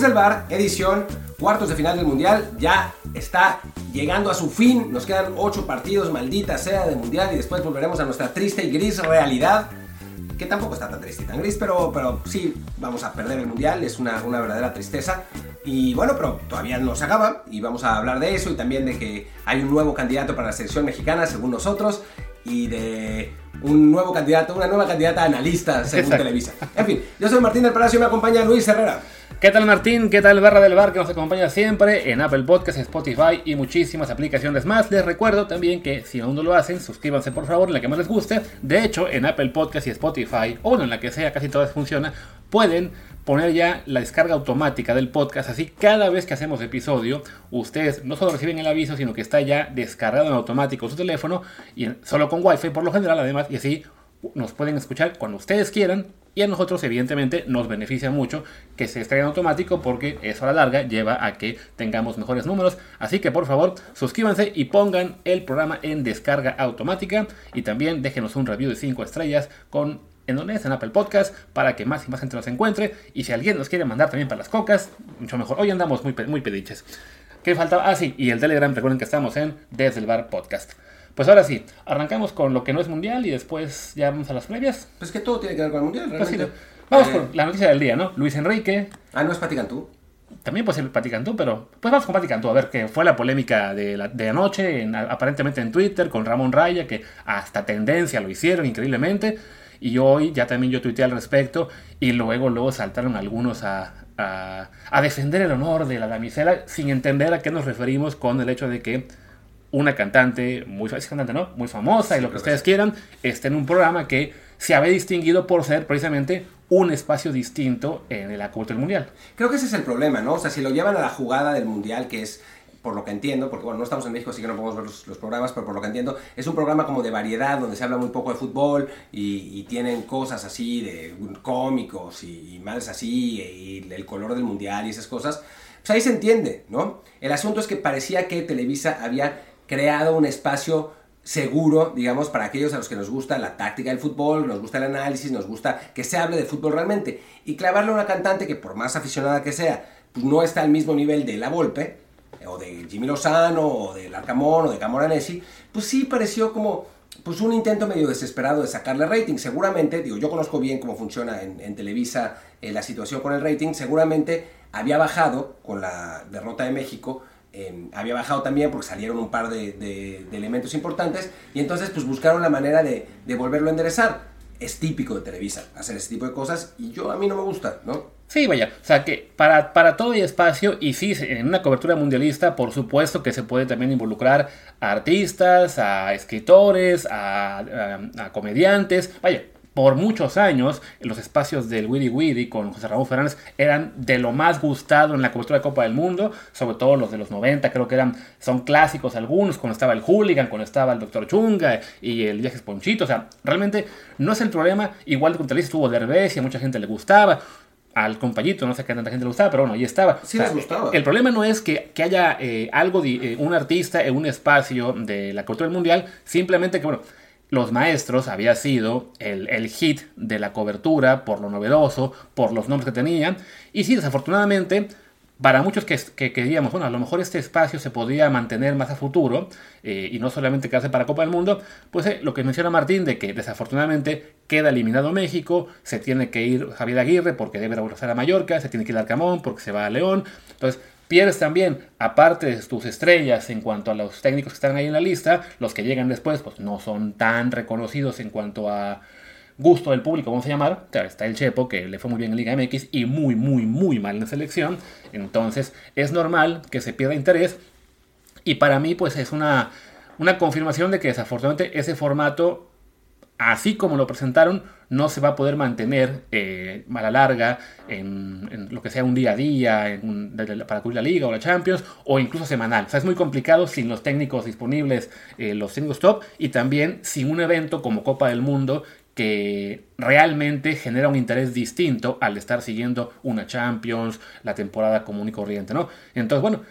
Desde el bar, edición, cuartos de final del Mundial, ya está llegando a su fin. Nos quedan ocho partidos, maldita sea, de Mundial y después volveremos a nuestra triste y gris realidad. Que tampoco está tan triste y tan gris, pero, pero sí, vamos a perder el Mundial, es una, una verdadera tristeza. Y bueno, pero todavía no se acaba y vamos a hablar de eso y también de que hay un nuevo candidato para la selección mexicana, según nosotros, y de un nuevo candidato, una nueva candidata analista, según Exacto. Televisa. En fin, yo soy Martín del Palacio y me acompaña Luis Herrera. ¿Qué tal Martín? ¿Qué tal Barra del Bar que nos acompaña siempre en Apple Podcasts, Spotify y muchísimas aplicaciones más? Les recuerdo también que si aún no lo hacen, suscríbanse por favor en la que más les guste. De hecho, en Apple Podcasts y Spotify, o en la que sea, casi todas funciona, pueden poner ya la descarga automática del podcast. Así cada vez que hacemos episodio, ustedes no solo reciben el aviso, sino que está ya descargado en automático su teléfono y solo con Wi-Fi por lo general además, y así nos pueden escuchar cuando ustedes quieran y a nosotros evidentemente nos beneficia mucho que se estrene en automático porque eso a la larga lleva a que tengamos mejores números. Así que por favor suscríbanse y pongan el programa en descarga automática y también déjenos un review de 5 estrellas con en donde es en Apple Podcast para que más y más gente nos encuentre y si alguien nos quiere mandar también para las cocas, mucho mejor. Hoy andamos muy, muy pediches. ¿Qué faltaba? Ah, sí, y el Telegram, recuerden que estamos en Desde el Bar Podcast. Pues ahora sí, arrancamos con lo que no es mundial y después ya vamos a las previas. Pues que todo tiene que ver con el Mundial, Pues sí, realmente. vamos Eh, con la noticia del día, ¿no? Luis Enrique, Ah, no es Pati Cantú. también puede ser Pati Cantú, pero pues vamos con Pati Cantú, a ver qué fue la polémica de, la, de anoche, en- aparentemente en Twitter, con Ramón Raya, que hasta tendencia lo hicieron increíblemente, y hoy ya también yo tuiteé al respecto, y luego, luego saltaron algunos a, a, a defender el honor de la damisela, sin entender a qué nos referimos con el hecho de que una cantante, muy es cantante, ¿no? Muy famosa y lo que ustedes quieran, esté en un programa que se había distinguido por ser precisamente un espacio distinto en la cobertura del mundial. Creo que ese es el problema, ¿no? O sea, si lo llevan a la jugada del Mundial, que es, por lo que entiendo, porque bueno, no estamos en México, así que no podemos ver los, los programas, pero por lo que entiendo, es un programa como de variedad, donde se habla muy poco de fútbol y, y tienen cosas así de cómicos y, y más así, y el color del Mundial y esas cosas. Pues ahí se entiende, ¿no? El asunto es que parecía que Televisa había creado un espacio seguro, digamos, para aquellos a los que nos gusta la táctica del fútbol, nos gusta el análisis, nos gusta que se hable de fútbol realmente. Y clavarle a una cantante que por más aficionada que sea, pues no está al mismo nivel de La Volpe, o de Jimmy Lozano, o del Arcamón, o de Camoranesi, pues sí pareció como pues un intento medio desesperado de sacarle rating. Seguramente, digo, yo conozco bien cómo funciona en, en Televisa eh, la situación con el rating, seguramente había bajado con la derrota de México, eh, había bajado también porque salieron un par de, de- de elementos importantes y entonces pues buscaron la manera de, de volverlo a enderezar. Es típico de Televisa hacer ese tipo de cosas y yo a mí no me gusta, ¿no? Sí, vaya, o sea que para, para todo hay espacio y sí, en una cobertura mundialista por supuesto que se puede también involucrar a artistas, a escritores, a, a- a comediantes, vaya. Por muchos años, los espacios del Wiri Wiri con José Ramón Fernández eran de lo más gustado en la cobertura de Copa del Mundo, sobre todo los de los 90, creo que eran, son clásicos algunos, cuando estaba el Hooligan, cuando estaba el Dr. Chunga y el Viajes Ponchito, o sea, realmente no es el problema, igual con Televisa estuvo Derbez y a mucha gente le gustaba, al compañito, no sé qué tanta gente le gustaba, pero bueno, ahí estaba. Sí les gustaba. El problema no es que, que haya eh, algo, de, eh, un artista en un espacio de la cultura del mundial, simplemente que, bueno, los maestros había sido el, el hit de la cobertura por lo novedoso, por los nombres que tenían, y sí, desafortunadamente, para muchos que, que queríamos, bueno, a lo mejor este espacio se podría mantener más a futuro eh, y no solamente quedarse para Copa del Mundo, pues eh, lo que menciona Martín de que desafortunadamente queda eliminado México, se tiene que ir Javier Aguirre porque debe regresar a Mallorca, se tiene que ir al Camón porque se va a León, entonces pierdes también, aparte de tus estrellas en cuanto a los técnicos que están ahí en la lista, los que llegan después pues no son tan reconocidos en cuanto a gusto del público, vamos a llamar. Está el Chepo, que le fue muy bien en Liga MX y muy, muy, muy mal en selección. Entonces, es normal que se pierda interés. Y para mí, pues es una, una confirmación de que desafortunadamente ese formato, así como lo presentaron, no se va a poder mantener eh, a la larga en, en lo que sea un día a día en un- para cubrir la liga o la Champions o incluso semanal. O sea, es muy complicado sin los técnicos disponibles, eh, los técnicos top y también sin un evento como Copa del Mundo que realmente genera un interés distinto al estar siguiendo una Champions, la temporada común y corriente, ¿no? Entonces, bueno,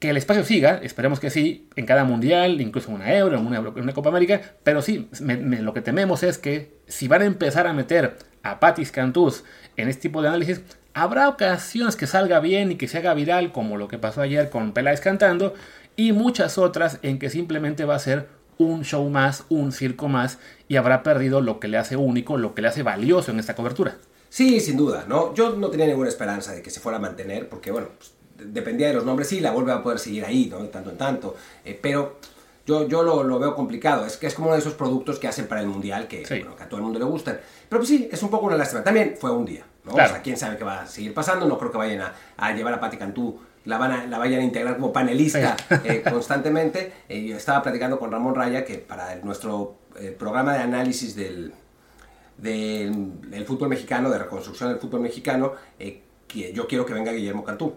que el espacio siga, esperemos que sí, en cada mundial, incluso en una Euro, en una, Copa América, pero sí, lo que tememos es que si van a empezar a meter a Patis Cantús en este tipo de análisis, Habrá ocasiones que salga bien y que se haga viral, como lo que pasó ayer con Peláez cantando, y muchas otras en que simplemente va a ser un show más, un circo más, y habrá perdido lo que le hace único, lo que le hace valioso en esta cobertura. Sí, sin duda, ¿no? Yo no tenía ninguna esperanza de que se fuera a mantener, porque bueno, pues, dependía de los nombres, sí, la vuelve a poder seguir ahí, ¿no? De tanto en tanto, eh, pero yo, yo lo, veo complicado, es que es como uno de esos productos que hacen para el Mundial que, a todo el mundo le gustan. Pero pues sí, es un poco una lástima. También fue un día, ¿no? O sea, quién sabe qué va a seguir pasando, no creo que vayan a, llevar a Patti Cantú la, van la vayan a integrar como panelista eh, constantemente. Eh, yo estaba platicando con Ramón Raya que para nuestro programa de análisis del, del, fútbol mexicano, de reconstrucción del fútbol mexicano, eh, que yo quiero que venga Guillermo Cantú.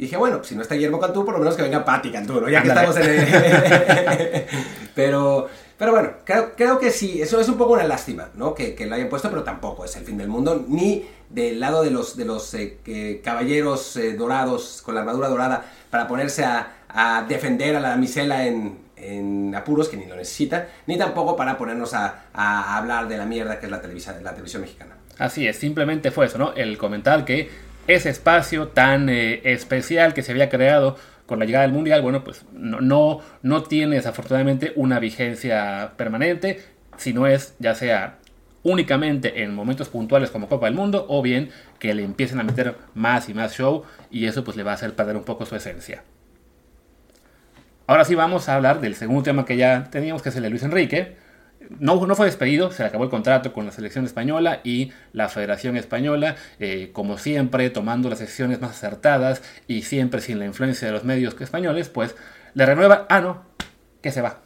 Y dije, bueno, si no está Guillermo Cantú, por lo menos que venga Patti Cantú, ¿no? Ya que estamos en el... pero, pero bueno, creo, creo, que sí, eso es un poco una lástima, ¿no? Que, que, lo hayan puesto, pero tampoco es el fin del mundo, ni del lado de los, de los eh, caballeros eh, dorados, con la armadura dorada, para ponerse a, a defender a la damisela en, en apuros que ni lo necesita, ni tampoco para ponernos a, hablar de la mierda que es la televisión, la televisión mexicana. Así es, simplemente fue eso, ¿no? El comentar que ese espacio tan eh, especial que se había creado con la llegada del Mundial, bueno, pues no, no, tiene desafortunadamente una vigencia permanente, sino es ya sea únicamente en momentos puntuales como Copa del Mundo o bien que le empiecen a meter más y más show y eso pues le va a hacer perder un poco su esencia. Ahora sí vamos a hablar del segundo tema que ya teníamos, que es el de Luis Enrique. No, no fue despedido, se le acabó el contrato con la selección española y la Federación Española, eh, como siempre, tomando las decisiones más acertadas y siempre sin la influencia de los medios españoles, pues le renueva, ah, no, que se va.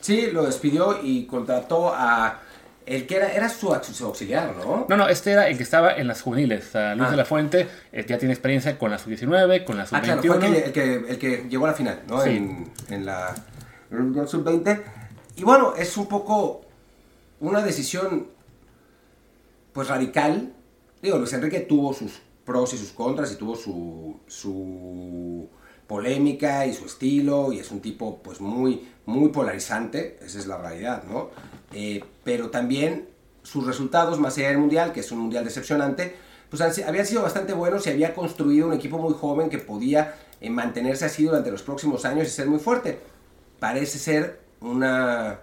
Sí, lo despidió y contrató a el que era, era su, auxiliar, ¿no? No, no, este era el que estaba en las juveniles. Luis de la ah. Fuente eh, ya tiene experiencia con la sub-19, con la sub-21. Ah, claro, fue el que, el, que, llegó a la final, ¿no? En, en, la, sub-20. Y bueno, es un poco una decisión, pues radical. Digo, Luis Enrique tuvo sus pros y sus contras y tuvo su, su polémica y su estilo y es un tipo pues muy, muy polarizante, esa es la realidad, ¿no? Eh, pero también sus resultados, más allá del Mundial, que es un Mundial decepcionante, pues habían sido bastante buenos y había construido un equipo muy joven que podía eh, mantenerse así durante los próximos años y ser muy fuerte. Parece ser una,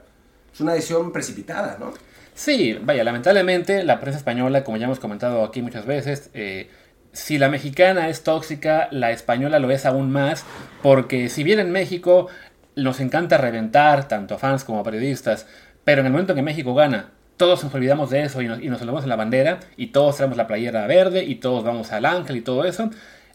una decisión precipitada, ¿no? Sí, vaya, lamentablemente la prensa española, como ya hemos comentado aquí muchas veces, eh, si la mexicana es tóxica, la española lo es aún más, porque si bien en México nos encanta reventar, tanto a fans como a periodistas, pero en el momento que México gana, todos nos olvidamos de eso y nos, y nos en la bandera y todos traemos la playera verde y todos vamos al ángel y todo eso.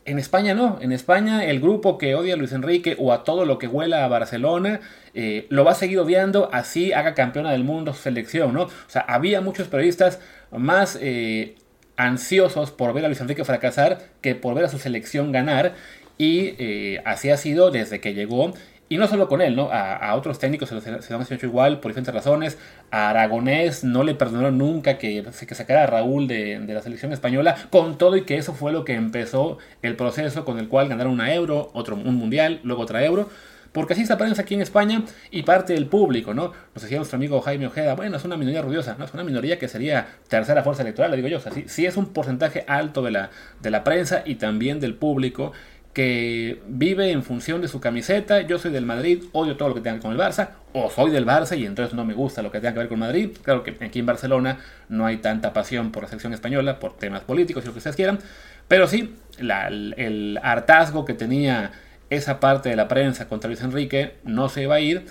En España no, en España el grupo que odia a Luis Enrique o a todo lo que huela a Barcelona eh, lo va a seguir odiando así haga campeona del mundo su selección, ¿no? O sea, había muchos periodistas más eh, ansiosos por ver a Luis Enrique fracasar que por ver a su selección ganar y eh, así ha sido desde que llegó y no solo con él, ¿no? A, otros técnicos se, lo han hecho igual por diferentes razones. A Aragonés no le perdonaron nunca que, que sacara a Raúl de, la selección española, con todo y que eso fue lo que empezó el proceso con el cual ganaron una euro, otro un mundial, luego otra euro. Porque así está prensa aquí en España y parte del público, ¿no? Nos decía nuestro amigo Jaime Ojeda, bueno, es una minoría ruidosa, ¿no? Es una minoría que sería tercera fuerza electoral, le digo yo. O sea, sí, es un porcentaje alto de la, de la prensa y también del público que vive en función de su camiseta. Yo soy del Madrid, odio todo lo que tenga que ver con el Barça, o soy del Barça y entonces no me gusta lo que tenga que ver con Madrid. Claro que aquí en Barcelona no hay tanta pasión por la selección española, por temas políticos y lo que ustedes quieran, pero sí, el hartazgo que tenía esa parte de la prensa contra Luis Enrique no se va a ir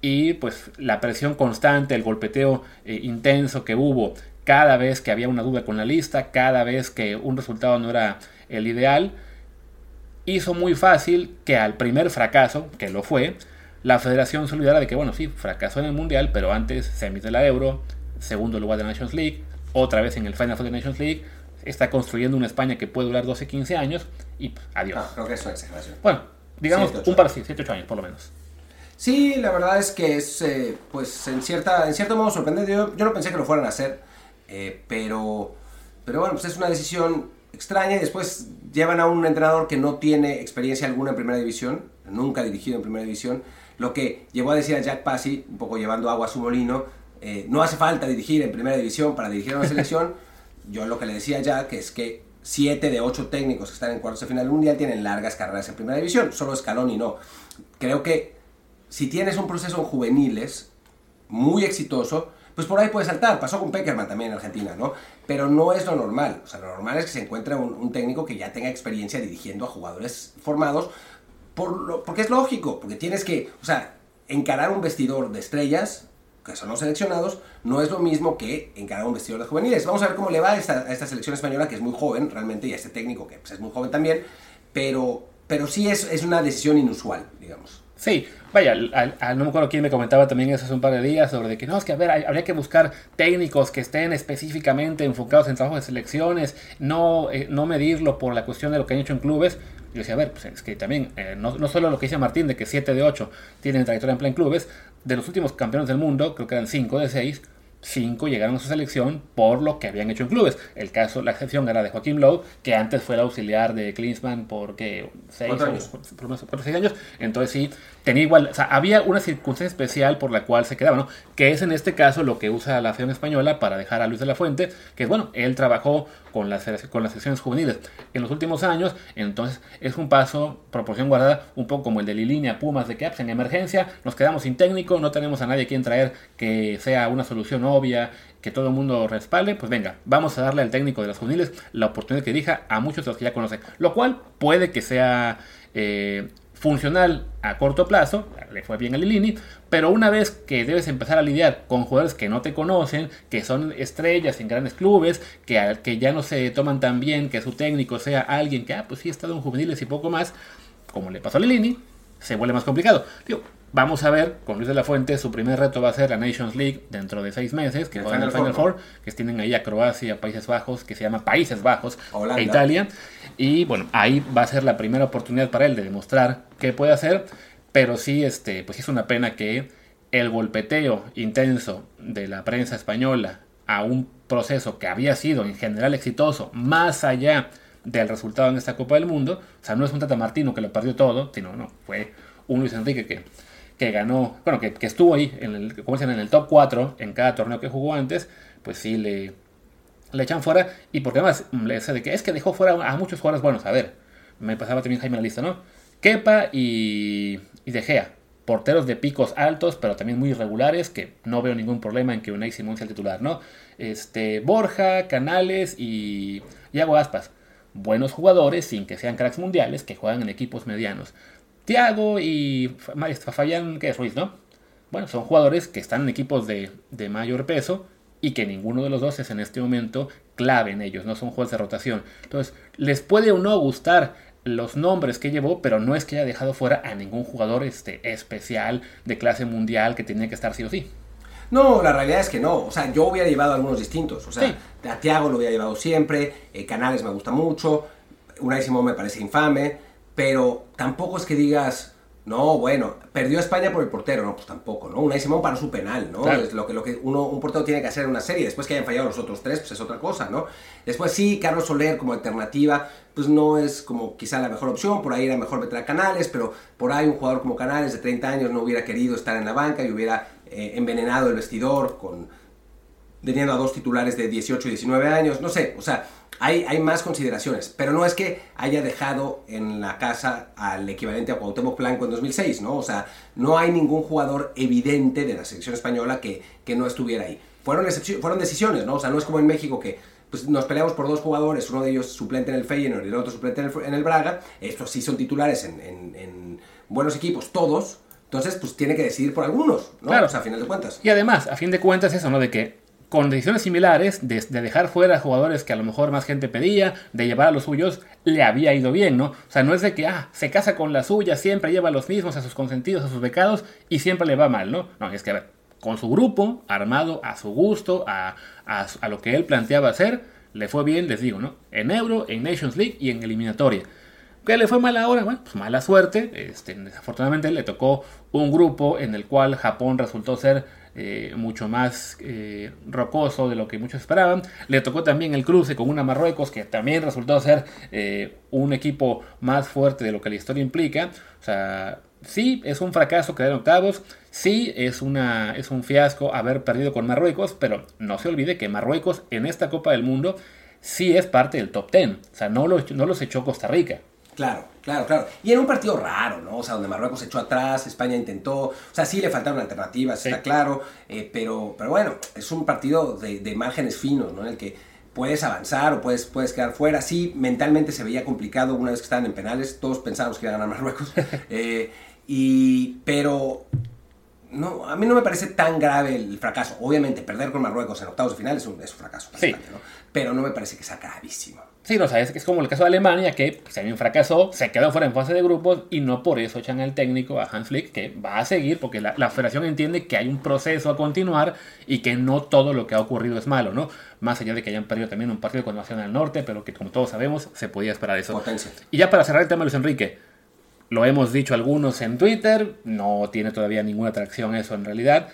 y pues la presión constante, el golpeteo eh, intenso que hubo cada vez que había una duda con la lista, cada vez que un resultado no era el ideal, hizo muy fácil que al primer fracaso, que lo fue, la federación se olvidara de que, bueno, sí, fracasó en el Mundial, pero antes semis de la Euro, segundo lugar de la Nations League, otra vez en el Final Four de Nations League, está construyendo una España que puede durar 12, 15 años y adiós. creo que es Bueno, digamos un par de 7, 8 años por lo menos. Sí, la verdad es que es, eh, pues, en, cierta, en cierto modo sorprendente. Yo, yo no pensé que lo fueran a hacer, eh, pero, pero bueno, pues es una decisión extraña y después llevan a un entrenador que no tiene experiencia alguna en primera división, nunca ha dirigido en primera división, lo que llevó a decir a Jack Passy, un poco llevando agua a su molino, eh, no hace falta dirigir en primera división para dirigir a una selección. Yo lo que le decía a Jack es que siete de ocho técnicos que están en cuartos de final del mundial tienen largas carreras en primera división, solo Scaloni no. Creo que si tienes un proceso en juveniles muy exitoso, pues por ahí puede saltar. Pasó con Peckerman también en Argentina, ¿no? Pero no es lo normal. O sea, lo normal es que se encuentre un, técnico que ya tenga experiencia dirigiendo a jugadores formados, por lo, porque es lógico, porque tienes que, o sea, encarar un vestidor de estrellas, que son los seleccionados, no es lo mismo que encarar un vestidor de juveniles. Vamos a ver cómo le va a esta, selección española, que es muy joven realmente, y a este técnico, que pues, es muy joven también, pero, pero sí es, es una decisión inusual, digamos. Sí, vaya, no me acuerdo quién me comentaba también eso hace un par de días sobre de que no, es que a ver, habría que buscar técnicos que estén específicamente enfocados en trabajo de selecciones, no, eh, no medirlo por la cuestión de lo que han hecho en clubes. Yo decía, a ver, pues es que también, eh, no, no, solo lo que dice Martín de que 7 de 8 tienen trayectoria en plan clubes, de los últimos campeones del mundo, creo que eran 5 de 6, cinco llegaron a su selección por lo que habían hecho en clubes. El caso, la excepción era de Joaquín Lowe, que antes fue el auxiliar de Klinsmann por seis, años. Por, seis años. Entonces sí, tenía igual, o sea, había una circunstancia especial por la cual se quedaba, ¿no? Que es en este caso lo que usa la Federación Española para dejar a Luis de la Fuente, que es bueno, él trabajó con las, con las secciones juveniles en los últimos años, entonces es un paso, proporción guardada, un poco como el de Lilinia Pumas de que en emergencia nos quedamos sin técnico, no tenemos a nadie quien traer que sea una solución que todo el mundo respalde, pues venga, vamos a darle al técnico de los juveniles la oportunidad que dirija a muchos de los que ya conocen, lo cual puede que sea... Eh, funcional a corto plazo, le fue bien a Lilini, pero una vez que debes empezar a lidiar con jugadores que no te conocen, que son estrellas en grandes clubes, que, que ya no se toman tan bien, que su técnico sea alguien que, ah, pues sí, ha estado en juveniles y poco más, como le pasó a Lilini, se vuelve más complicado. Vamos a ver, con Luis de la Fuente, su primer reto va a ser la Nations League dentro de seis meses, que juegan el Final Four, que tienen ahí a Croacia, Países Bajos, que se llama Países Bajos, e Italia. Y bueno, ahí va a ser la primera oportunidad para él de demostrar qué puede hacer. Pero sí, este, pues es una pena que el golpeteo intenso de la prensa española a un proceso que había sido en general exitoso, más allá del resultado en esta Copa del Mundo, o sea, no es un Tata Martino que lo perdió todo, sino no, fue un Luis Enrique que, que ganó, bueno, que, estuvo ahí en el, como dicen, en el top 4 en cada torneo que jugó antes, pues sí le, le echan fuera y porque además de que es que dejó fuera a muchos jugadores buenos. A ver, me pasaba también Jaime la lista, ¿no? Kepa y, y De Gea, porteros de picos altos, pero también muy irregulares, que no veo ningún problema en que Unai Simón sea el titular, ¿no? Este, Borja, Canales y Iago Aspas, buenos jugadores sin que sean cracks mundiales, que juegan en equipos medianos. Tiago y Fabián, que es Ruiz, ¿no? Bueno, son jugadores que están en equipos de, de mayor peso y que ninguno de los dos es en este momento clave en ellos, no son juegos de rotación. Entonces, les puede o no gustar los nombres que llevó, pero no es que haya dejado fuera a ningún jugador este, especial de clase mundial que tenía que estar sí o sí. No, la realidad es que no. O sea, yo hubiera llevado algunos distintos. O sea, a Tiago lo hubiera llevado siempre, eh, Canales me gusta mucho, Unai Simón me parece infame, pero tampoco es que digas, no, bueno, perdió España por el portero, no, pues tampoco, ¿no? Unai Simón para su penal, ¿no? Es lo que, lo que uno, un portero tiene que hacer en una serie. Después que hayan fallado los otros tres, pues es otra cosa, ¿no? Después sí, Carlos Soler como alternativa, pues no es como quizá la mejor opción, por ahí era mejor meter a Canales, pero por ahí un jugador como Canales de 30 años no hubiera querido estar en la banca y hubiera eh, envenenado el vestidor con teniendo a dos titulares de 18 y 19 años, no sé, o sea, hay, hay, más consideraciones, pero no es que haya dejado en la casa al equivalente a Cuauhtémoc Blanco en 2006, ¿no? O sea, no hay ningún jugador evidente de la selección española que, que no estuviera ahí. Fueron, fueron decisiones, ¿no? O sea, no es como en México que pues, nos peleamos por dos jugadores, uno de ellos suplente en el Feyenoord y el otro suplente en el, Braga, estos sí son titulares en, en, buenos equipos, todos, entonces, pues tiene que decidir por algunos, ¿no? Claro. O sea, a final de cuentas. Y además, a fin de cuentas, eso, ¿no? De que con decisiones similares, de, dejar fuera a jugadores que a lo mejor más gente pedía, de llevar a los suyos, le había ido bien, ¿no? O sea, no es de que, ah, se casa con la suya, siempre lleva a los mismos, a sus consentidos, a sus becados, y siempre le va mal, ¿no? No, es que, a ver, con su grupo, armado a su gusto, a, a, lo que él planteaba hacer, le fue bien, les digo, ¿no? En Euro, en Nations League y en eliminatoria. ¿Qué le fue mal ahora? Bueno, pues mala suerte. Este, desafortunadamente le tocó un grupo en el cual Japón resultó ser eh, mucho más eh, rocoso de lo que muchos esperaban. Le tocó también el cruce con una Marruecos que también resultó ser eh, un equipo más fuerte de lo que la historia implica. O sea, sí es un fracaso quedar en octavos, sí es, una, es un fiasco haber perdido con Marruecos, pero no se olvide que Marruecos en esta Copa del Mundo sí es parte del top 10. O sea, no, no los echó Costa Rica. Claro, claro, claro. Y en un partido raro, ¿no? O sea, donde Marruecos echó atrás, España intentó. O sea, sí le faltaron alternativas, está claro. Eh, pero, pero bueno, es un partido de, de, márgenes finos, ¿no? En el que puedes avanzar o puedes, puedes quedar fuera. Sí, mentalmente se veía complicado una vez que estaban en penales. Todos pensábamos que iba a ganar Marruecos. eh, y, pero no, a mí no me parece tan grave el fracaso. Obviamente, perder con Marruecos en octavos de final es un, es un fracaso, sí. ¿no? pero no me parece que sea gravísimo. Sí, no, sabes que es como el caso de Alemania, que pues, también fracasó, se quedó fuera en fase de grupos y no por eso echan al técnico, a Hans Flick, que va a seguir, porque la, la, federación entiende que hay un proceso a continuar y que no todo lo que ha ocurrido es malo, ¿no? Más allá de que hayan perdido también un partido con Nación del Norte, pero que como todos sabemos, se podía esperar eso. Potencia. Y ya para cerrar el tema, Luis Enrique, lo hemos dicho algunos en Twitter, no tiene todavía ninguna atracción eso en realidad.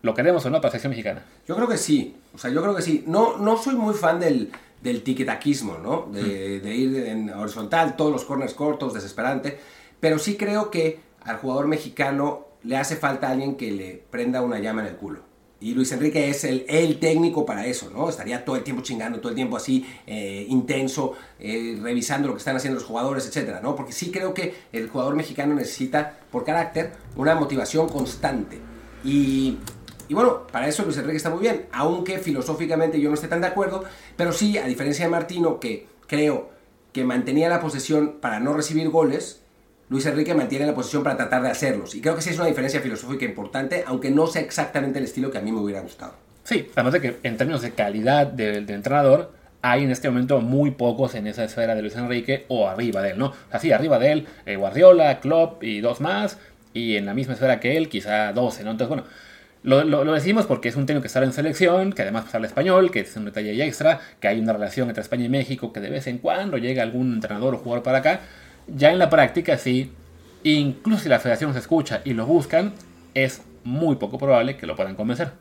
¿Lo queremos o no para la selección mexicana? Yo creo que sí, o sea, yo creo que sí. No, no soy muy fan del, del tiquetaquismo, ¿no? De, de, ir en horizontal, todos los corners cortos, desesperante. Pero sí creo que al jugador mexicano le hace falta alguien que le prenda una llama en el culo. Y Luis Enrique es el, el técnico para eso, ¿no? Estaría todo el tiempo chingando, todo el tiempo así, eh, intenso, eh, revisando lo que están haciendo los jugadores, etcétera, ¿no? Porque sí creo que el jugador mexicano necesita, por carácter, una motivación constante. Y y bueno, para eso Luis Enrique está muy bien, aunque filosóficamente yo no esté tan de acuerdo, pero sí, a diferencia de Martino, que creo que mantenía la posesión para no recibir goles, Luis Enrique mantiene la posesión para tratar de hacerlos. Y creo que sí es una diferencia filosófica importante, aunque no sea exactamente el estilo que a mí me hubiera gustado. Sí, además de que en términos de calidad del de entrenador, hay en este momento muy pocos en esa esfera de Luis Enrique o arriba de él, ¿no? Así, arriba de él, eh, Guardiola, Klopp y dos más, y en la misma esfera que él, quizá 12, ¿no? Entonces, bueno, lo, lo, lo, decimos porque es un técnico que está en selección, que además habla español, que es un detalle extra, que hay una relación entre España y México, que de vez en cuando llega algún entrenador o jugador para acá. Ya en la práctica, sí, incluso si la federación se escucha y lo buscan, es muy poco probable que lo puedan convencer.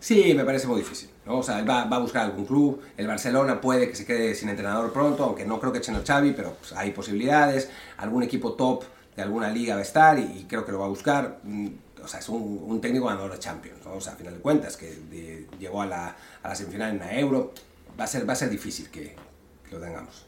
Sí, me parece muy difícil. ¿no? O sea, él va, va, a buscar algún club. El Barcelona puede que se quede sin entrenador pronto, aunque no creo que echen a Xavi, pero pues, hay posibilidades. Algún equipo top de alguna liga va a estar y, y creo que lo va a buscar o sea, es un, un, técnico ganador de Champions, ¿no? A final de cuentas, que de, llegó a la, a la, semifinal en la Euro, va a ser, va a ser difícil que, que lo tengamos.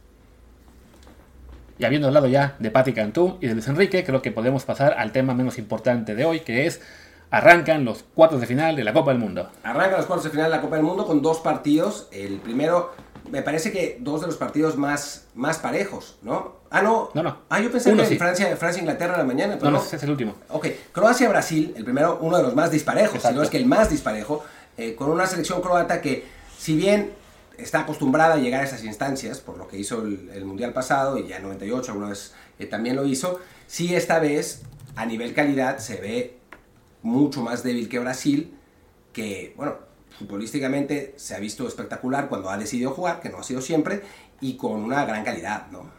Y habiendo hablado ya de Pati Cantú y de Luis Enrique, creo que podemos pasar al tema menos importante de hoy, que es arrancan los cuartos de final de la Copa del Mundo. Arrancan los cuartos de final de la Copa del Mundo con dos partidos. El primero, me parece que dos de los partidos más, más parejos, ¿no? Ah, no. No, no. Ah, yo pensé Uno que sí. Francia, Francia, Inglaterra la mañana. Pero No, no, ese es el último. Ok, Croacia-Brasil, el primero, uno de los más disparejos, Exacto. si no es que el más disparejo, eh, con una selección croata que, si bien está acostumbrada a llegar a esas instancias, por lo que hizo el, el Mundial pasado, y ya en 98 alguna vez eh, también lo hizo, sí esta vez, a nivel calidad, se ve mucho más débil que Brasil, que, bueno, futbolísticamente se ha visto espectacular cuando ha decidido jugar, que no ha sido siempre, y con una gran calidad, ¿no?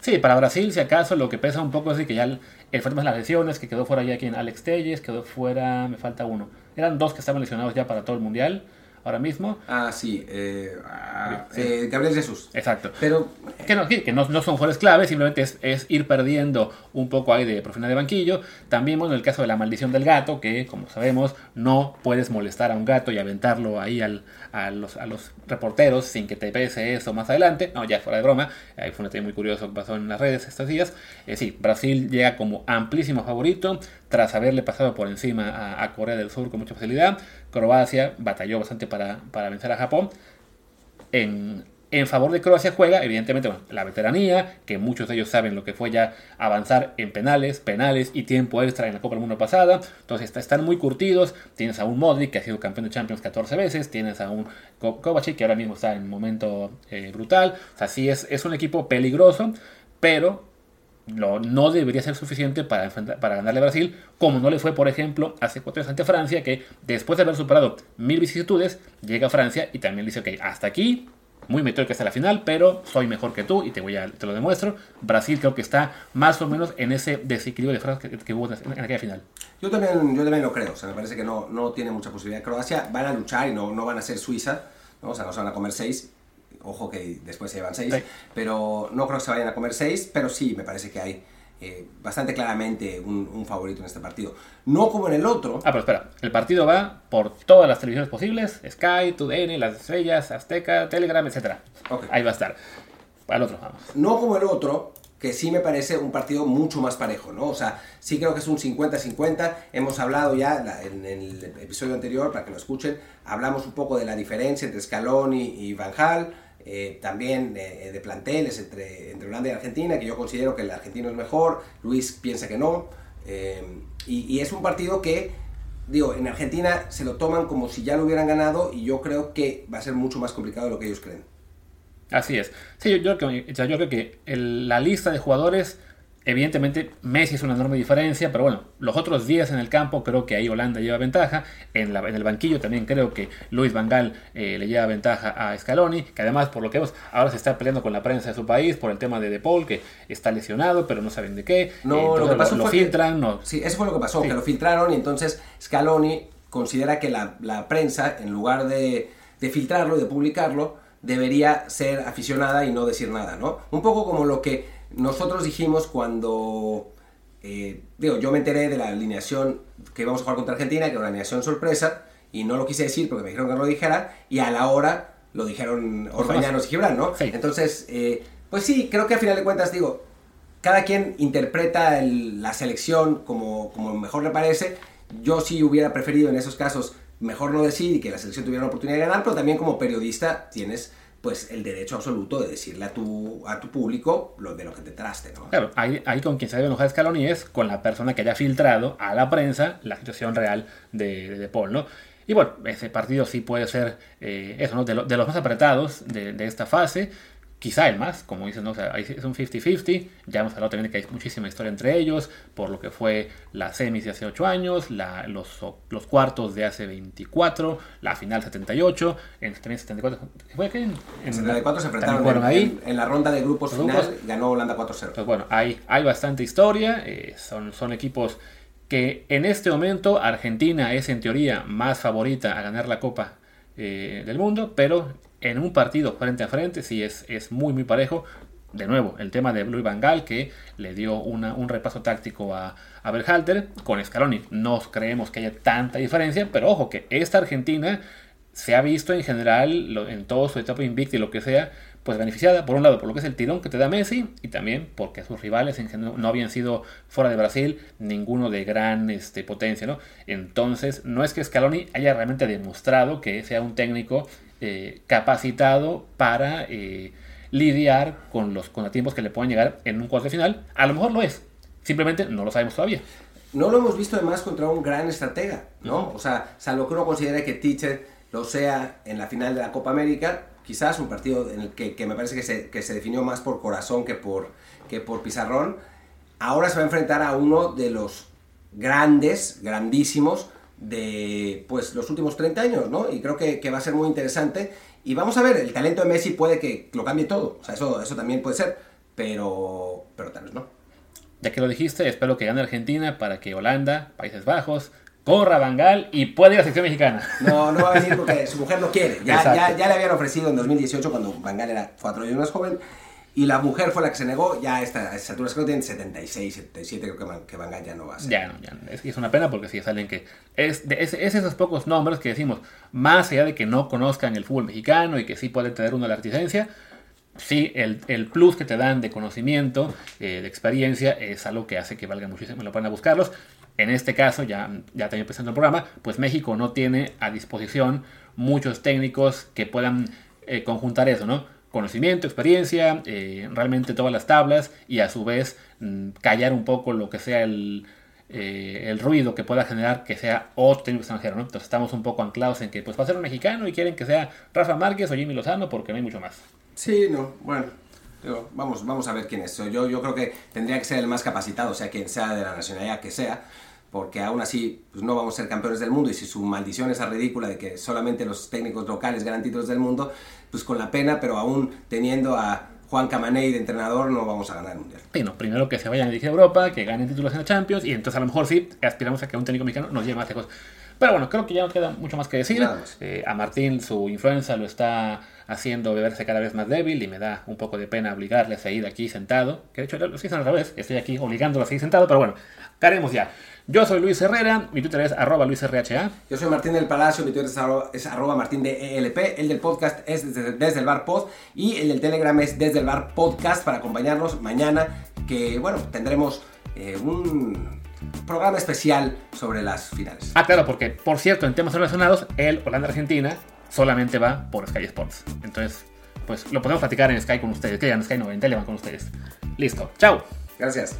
Sí, para Brasil, si acaso, lo que pesa un poco es que ya el, el fue más las lesiones, que quedó fuera ya quien Alex Telles, quedó fuera, me falta uno. Eran dos que estaban lesionados ya para todo el mundial, ahora mismo. Ah, sí, eh, ah, eh, Gabriel Jesús. Exacto. Pero Que no, que no, no son jugadores clave, simplemente es, es, ir perdiendo un poco ahí de profundidad de banquillo. También, bueno, el caso de la maldición del gato, que como sabemos, no puedes molestar a un gato y aventarlo ahí al, a, los, a los reporteros sin que te pese eso más adelante. No, ya fuera de broma, ahí fue un detalle muy curioso que pasó en las redes estos días. Eh, sí, Brasil llega como amplísimo favorito, tras haberle pasado por encima a, a Corea del Sur con mucha facilidad. Croacia batalló bastante para, para vencer a Japón. En, en favor de Croacia juega, evidentemente, bueno, la veteranía, que muchos de ellos saben lo que fue ya avanzar en penales, penales y tiempo extra en la Copa del Mundo pasada. Entonces están muy curtidos. Tienes a un Modric que ha sido campeón de Champions 14 veces. Tienes a un Kovacic que ahora mismo está en un momento eh, brutal. O sea, sí es, es un equipo peligroso, pero lo, no debería ser suficiente para, para ganarle a Brasil, como no le fue, por ejemplo, hace cuatro años ante Francia, que después de haber superado mil vicisitudes, llega a Francia y también dice, ok, hasta aquí, muy metido que hasta la final, pero soy mejor que tú y te, voy a, te lo demuestro. Brasil creo que está más o menos en ese desequilibrio de frases que, que, hubo en, en, aquella final. Yo también, yo también lo creo, o sea, me parece que no, no tiene mucha posibilidad. Croacia van a luchar y no, no van a ser Suiza, ¿no? o sea, no se van a comer seis. Ojo que después se llevan seis, Sí. pero no creo que se vayan a comer seis, pero sí, me parece que hay eh, bastante claramente un, favorito en este partido. No como en el otro. Ah, pero espera, el partido va por todas las televisiones posibles, Sky, TUDN, Las Estrellas, Azteca, Telegram, etc. Ahí va a estar. Al otro, vamos. No como el otro, que sí me parece un partido mucho más parejo, ¿no? O sea, sí creo que es un 50-50. Hemos hablado ya en el episodio anterior, para que lo escuchen, hablamos un poco de la diferencia entre Scaloni y Van Hal eh, también eh, de planteles entre, entre Holanda y Argentina, que yo considero que el argentino es mejor, Luis piensa que no, eh, y, es un partido que, digo, en Argentina se lo toman como si ya lo hubieran ganado y yo creo que va a ser mucho más complicado de lo que ellos creen. Así es. Sí, yo, yo, yo creo que la lista de jugadores Evidentemente, Messi es una enorme diferencia, pero bueno, los otros días en el campo creo que ahí Holanda lleva ventaja. En, la, en el banquillo también creo que Luis Vangal eh, le lleva ventaja a Scaloni, que además, por lo que vemos, ahora se está peleando con la prensa de su país por el tema de De Paul, que está lesionado, pero no saben de qué. No, lo que pasó lo, filtran. no. Sí, eso fue lo que pasó, que lo filtraron y entonces Scaloni considera que la, la prensa, en lugar de, de filtrarlo y de publicarlo, debería ser aficionada y no decir nada, ¿no? Un poco como lo que nosotros dijimos cuando, eh, digo, yo me enteré de la alineación que íbamos a jugar contra Argentina, que era una alineación sorpresa, y no lo quise decir porque me dijeron que no lo dijera, y a la hora lo dijeron Orbañanos y Gibran, ¿no? Entonces, eh, pues sí, creo que al final de cuentas, digo, cada quien interpreta la selección como, como mejor le parece. Yo sí hubiera preferido en esos casos mejor no decir y que la selección tuviera la oportunidad de ganar, pero también como periodista tienes pues el derecho absoluto de decirle a tu, a tu público lo de lo que te traste, ¿no? Claro, ahí, ahí con quien se debe enojar Scaloni es con la persona que haya filtrado a la prensa la situación real de, de, Paul, ¿no? Y bueno, ese partido sí puede ser eh, eso, ¿no? De, de, los más apretados de, de esta fase quizá el más, como dices, ¿no? es un 50-50, ya hemos hablado también de que hay muchísima historia entre ellos, por lo que fue la semis de hace 8 años, la, los, los, cuartos de hace 24, la final 78, en, 74, ¿fue En, 74 se enfrentaron ahí. En, la ronda de grupos final, ganó Holanda 4-0. Pues bueno, hay, hay bastante historia, eh, son, son equipos que en este momento Argentina es en teoría más favorita a ganar la Copa eh, del Mundo, pero en un partido frente a frente sí es, es muy muy parejo. De nuevo, el tema de Luis Van que le dio un repaso táctico a, a Berhalter con Scaloni. No creemos que haya tanta diferencia, pero ojo que esta Argentina se ha visto en general en todo su etapa invicta y lo que sea, pues beneficiada por un lado por lo que es el tirón que te da Messi y también porque sus rivales en general no habían sido fuera de Brasil ninguno de gran este, potencia, ¿no? Entonces no es que Scaloni haya realmente demostrado que sea un técnico eh, capacitado para eh, lidiar con los contratiempos que le puedan llegar en un cuarto de final. A lo mejor lo es, simplemente no lo sabemos todavía. No lo hemos visto además contra un gran estratega, ¿no? O sea, salvo que uno considere que Teacher lo sea en la final de la Copa América, quizás un partido en el que, me parece que se, que se, definió más por corazón que por, que por pizarrón, ahora se va a enfrentar a uno de los grandes, grandísimos, de pues los últimos 30 años, ¿no? Y creo que, que, va a ser muy interesante. Y vamos a ver, el talento de Messi puede que lo cambie todo. O sea, eso, eso también puede ser, pero, pero tal vez no. Ya que lo dijiste, espero que gane Argentina para que Holanda, Países Bajos, corra Bangal y puede ir a la sección mexicana. No, no va a venir porque su mujer no quiere. Ya, ya, ya, le habían ofrecido en 2018 cuando Bangal era cuatro años más joven y la mujer fue la que se negó, ya a esta, altura creo que tiene 76, 77, creo que, que Van ya no va a ser. Ya, no, ya Es, es una pena porque si salen que es, de, es, esos pocos nombres que decimos, más allá de que no conozcan el fútbol mexicano y que sí pueden tener una articencia, sí, el, el, plus que te dan de conocimiento, eh, de experiencia, es algo que hace que valga muchísimo la pena buscarlos. En este caso, ya, ya también pensando en el programa, pues México no tiene a disposición muchos técnicos que puedan eh, conjuntar eso, ¿no? Conocimiento, experiencia, eh, realmente todas las tablas y a su vez mm, callar un poco lo que sea el, eh, el ruido que pueda generar que sea otro extranjero, ¿no? Entonces estamos un poco anclados en que pues va a ser un mexicano y quieren que sea Rafa Márquez o Jimmy Lozano porque no hay mucho más. Sí, no, bueno, vamos, vamos a ver quién es. Yo, yo creo que tendría que ser el más capacitado, sea quien sea de la nacionalidad que sea, porque aún así pues no vamos a ser campeones del mundo y si su maldición es ridícula de que solamente los técnicos locales ganan títulos del mundo, pues con la pena, pero aún teniendo a Juan Camaney de entrenador no vamos a ganar el Mundial. Sí, no, primero que se vayan a dirigir Europa, que ganen títulos en la Champions y entonces a lo mejor sí aspiramos a que un técnico mexicano nos lleve más lejos. Pero bueno, creo que ya no queda mucho más que decir. Eh, a Martín su influenza lo está haciendo beberse cada vez más débil y me da un poco de pena obligarle a seguir aquí sentado. Que de hecho lo hice al revés, estoy aquí obligándolo a seguir sentado, pero bueno, haremos ya. Yo soy Luis Herrera, mi Twitter es arroba luisrha. Yo soy Martín del Palacio, mi Twitter es arroba, es arroba martín de ELP, el del podcast es desde, desde el bar pod y el del Telegram es desde el bar podcast para acompañarnos mañana que bueno, tendremos eh, un programa especial sobre las finales. Ah, claro, porque por cierto, en temas relacionados, el Holanda-Argentina solamente va por Sky Sports. Entonces, pues lo podemos platicar en Sky con ustedes, que ya en Sky no, en Telegram con ustedes. Listo, chao. Gracias.